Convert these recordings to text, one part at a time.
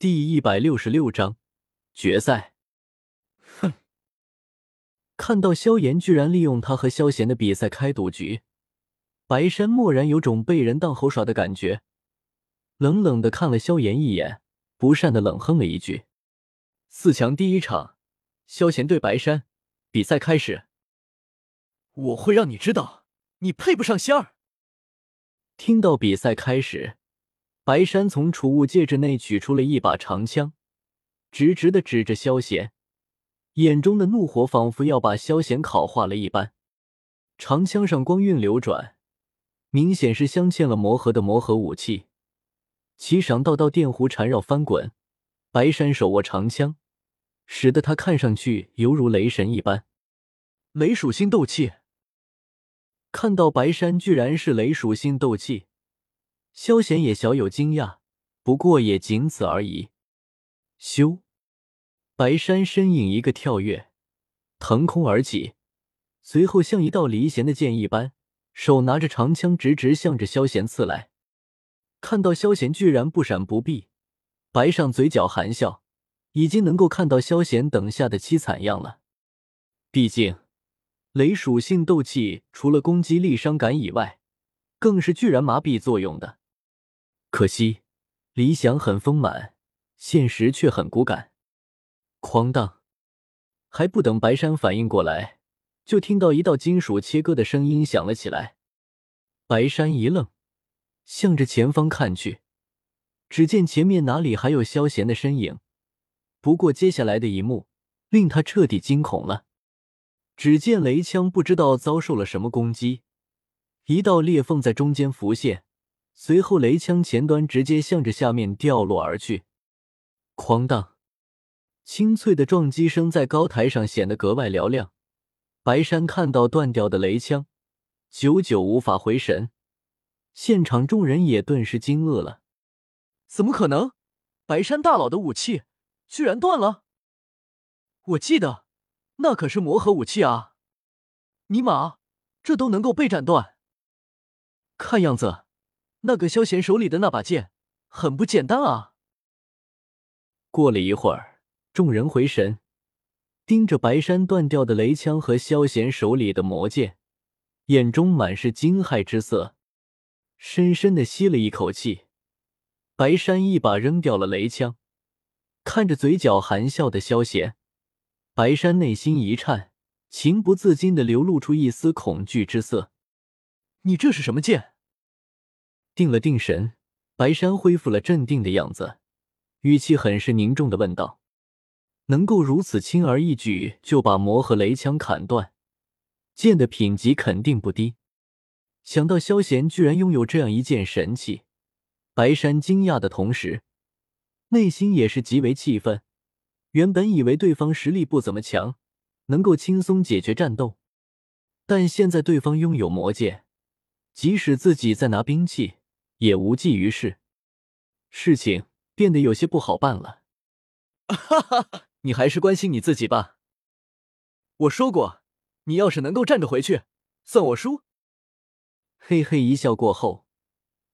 第一百六十六章决赛。哼！看到萧炎居然利用他和萧贤的比赛开赌局，白山蓦然有种被人当猴耍的感觉，冷冷的看了萧炎一眼，不善的冷哼了一句：“四强第一场，萧贤对白山，比赛开始。我会让你知道，你配不上仙儿。”听到比赛开始。白山从储物戒指内取出了一把长枪，直直的指着萧贤，眼中的怒火仿佛要把萧贤烤化了一般。长枪上光晕流转，明显是镶嵌了魔核的魔核武器，其上道道电弧缠绕翻滚。白山手握长枪，使得他看上去犹如雷神一般。雷属性斗气，看到白山居然是雷属性斗气。萧贤也小有惊讶，不过也仅此而已。咻！白山身影一个跳跃，腾空而起，随后像一道离弦的箭一般，手拿着长枪，直直向着萧贤刺来。看到萧贤居然不闪不避，白上嘴角含笑，已经能够看到萧贤等下的凄惨样了。毕竟，雷属性斗气除了攻击力伤感以外，更是巨然麻痹作用的。可惜，理想很丰满，现实却很骨感。哐当！还不等白山反应过来，就听到一道金属切割的声音响了起来。白山一愣，向着前方看去，只见前面哪里还有萧贤的身影。不过接下来的一幕令他彻底惊恐了。只见雷枪不知道遭受了什么攻击，一道裂缝在中间浮现。随后，雷枪前端直接向着下面掉落而去。哐当，清脆的撞击声在高台上显得格外嘹亮。白山看到断掉的雷枪，久久无法回神。现场众人也顿时惊愕了：怎么可能？白山大佬的武器居然断了？我记得那可是魔核武器啊！尼玛，这都能够被斩断？看样子……那个萧贤手里的那把剑很不简单啊！过了一会儿，众人回神，盯着白山断掉的雷枪和萧贤手里的魔剑，眼中满是惊骇之色，深深的吸了一口气。白山一把扔掉了雷枪，看着嘴角含笑的萧贤，白山内心一颤，情不自禁的流露出一丝恐惧之色：“你这是什么剑？”定了定神，白山恢复了镇定的样子，语气很是凝重的问道：“能够如此轻而易举就把魔和雷枪砍断，剑的品级肯定不低。想到萧贤居然拥有这样一件神器，白山惊讶的同时，内心也是极为气愤。原本以为对方实力不怎么强，能够轻松解决战斗，但现在对方拥有魔剑，即使自己再拿兵器。”也无济于事，事情变得有些不好办了。哈哈，你还是关心你自己吧。我说过，你要是能够站着回去，算我输。嘿嘿一笑过后，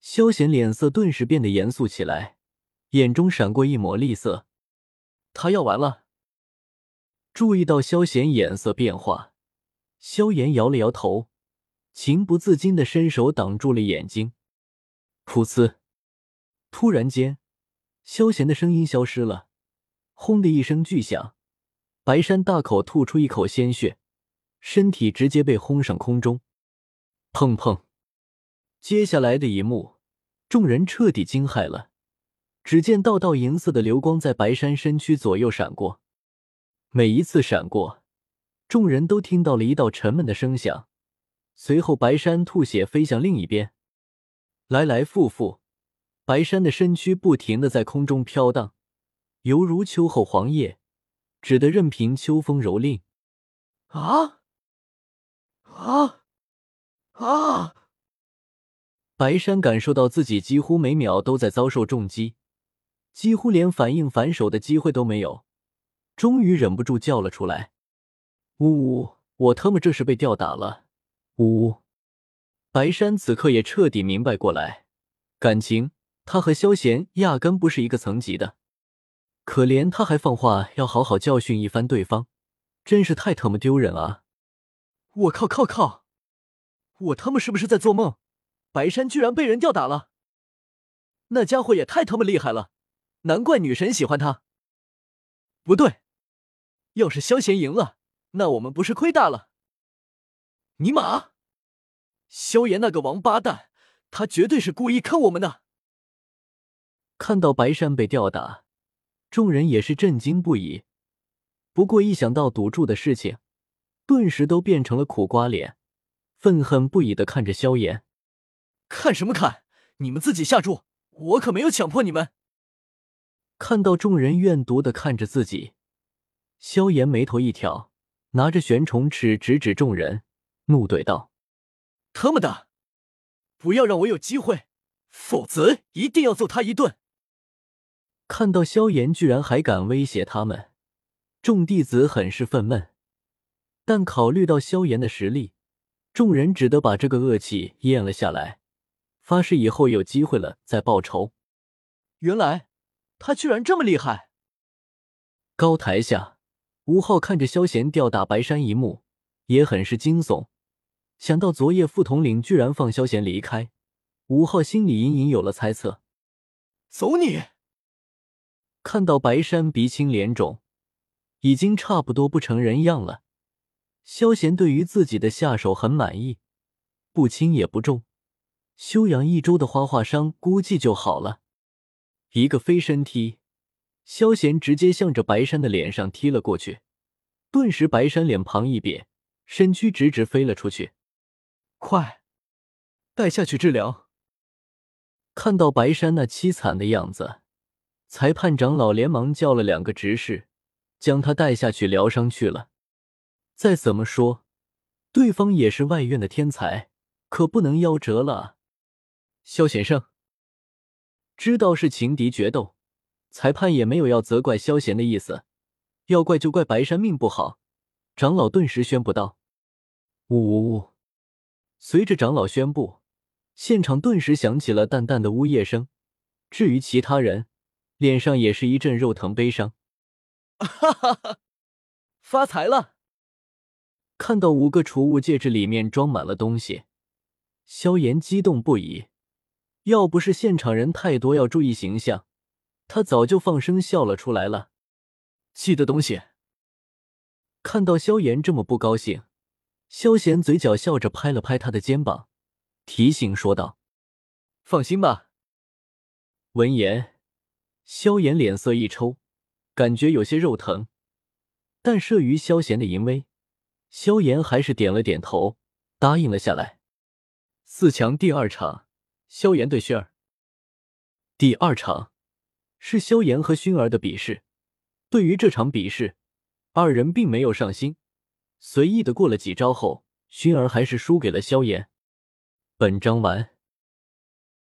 萧贤脸色顿时变得严肃起来，眼中闪过一抹厉色。他要完了。注意到萧贤眼色变化，萧炎摇了摇头，情不自禁的伸手挡住了眼睛。噗呲！突然间，萧贤的声音消失了。轰的一声巨响，白山大口吐出一口鲜血，身体直接被轰上空中。砰砰！接下来的一幕，众人彻底惊骇了。只见道道银色的流光在白山身躯左右闪过，每一次闪过，众人都听到了一道沉闷的声响。随后，白山吐血飞向另一边。来来复复，白山的身躯不停的在空中飘荡，犹如秋后黄叶，只得任凭秋风蹂躏。啊啊啊！白山感受到自己几乎每秒都在遭受重击，几乎连反应反手的机会都没有，终于忍不住叫了出来：“呜呜！我他妈这是被吊打了！呜呜！”白山此刻也彻底明白过来，感情他和萧贤压根不是一个层级的。可怜他还放话要好好教训一番对方，真是太他妈丢人啊！我靠靠靠！我他妈是不是在做梦？白山居然被人吊打了，那家伙也太他妈厉害了，难怪女神喜欢他。不对，要是萧贤赢了，那我们不是亏大了？尼玛！萧炎那个王八蛋，他绝对是故意坑我们的。看到白山被吊打，众人也是震惊不已。不过一想到赌注的事情，顿时都变成了苦瓜脸，愤恨不已的看着萧炎。看什么看？你们自己下注，我可没有强迫你们。看到众人怨毒的看着自己，萧炎眉头一挑，拿着玄虫尺直指众人，怒怼道：“他妈的，不要让我有机会，否则一定要揍他一顿！”看到萧炎居然还敢威胁他们，众弟子很是愤懑。但考虑到萧炎的实力，众人只得把这个恶气咽了下来。发誓以后有机会了再报仇。原来他居然这么厉害！高台下，吴昊看着萧炎吊打白山一幕，也很是惊悚。想到昨夜副统领居然放萧贤离开，吴昊心里隐隐有了猜测。走你！看到白山鼻青脸肿，已经差不多不成人样了。萧贤对于自己的下手很满意，不轻也不重。休养一周的花花伤估计就好了。一个飞身踢，萧贤直接向着白山的脸上踢了过去，顿时白山脸庞一瘪，身躯直直飞了出去。快，带下去治疗！看到白山那凄惨的样子，裁判长老连忙叫了两个执事，将他带下去疗伤去了。再怎么说，对方也是外院的天才，可不能夭折了。萧先生知道是情敌决斗，裁判也没有要责怪萧贤的意思，要怪就怪白山命不好。长老顿时宣布道：“呜呜呜！”随着长老宣布，现场顿时响起了淡淡的呜咽声。至于其他人，脸上也是一阵肉疼悲伤。哈哈哈！发财了！看到五个储物戒指里面装满了东西，萧炎激动不已。要不是现场人太多，要注意形象，他早就放声笑了出来了。气的东西。看到萧炎这么不高兴，萧贤嘴角笑着拍了拍他的肩膀，提醒说道：“放心吧。”闻言，萧炎脸色一抽，感觉有些肉疼，但慑于萧贤的淫威，萧炎还是点了点头，答应了下来。四强第二场。萧炎对薰儿，第二场是萧炎和薰儿的比试。对于这场比试，二人并没有上心，随意的过了几招后，熏儿还是输给了萧炎。本章完。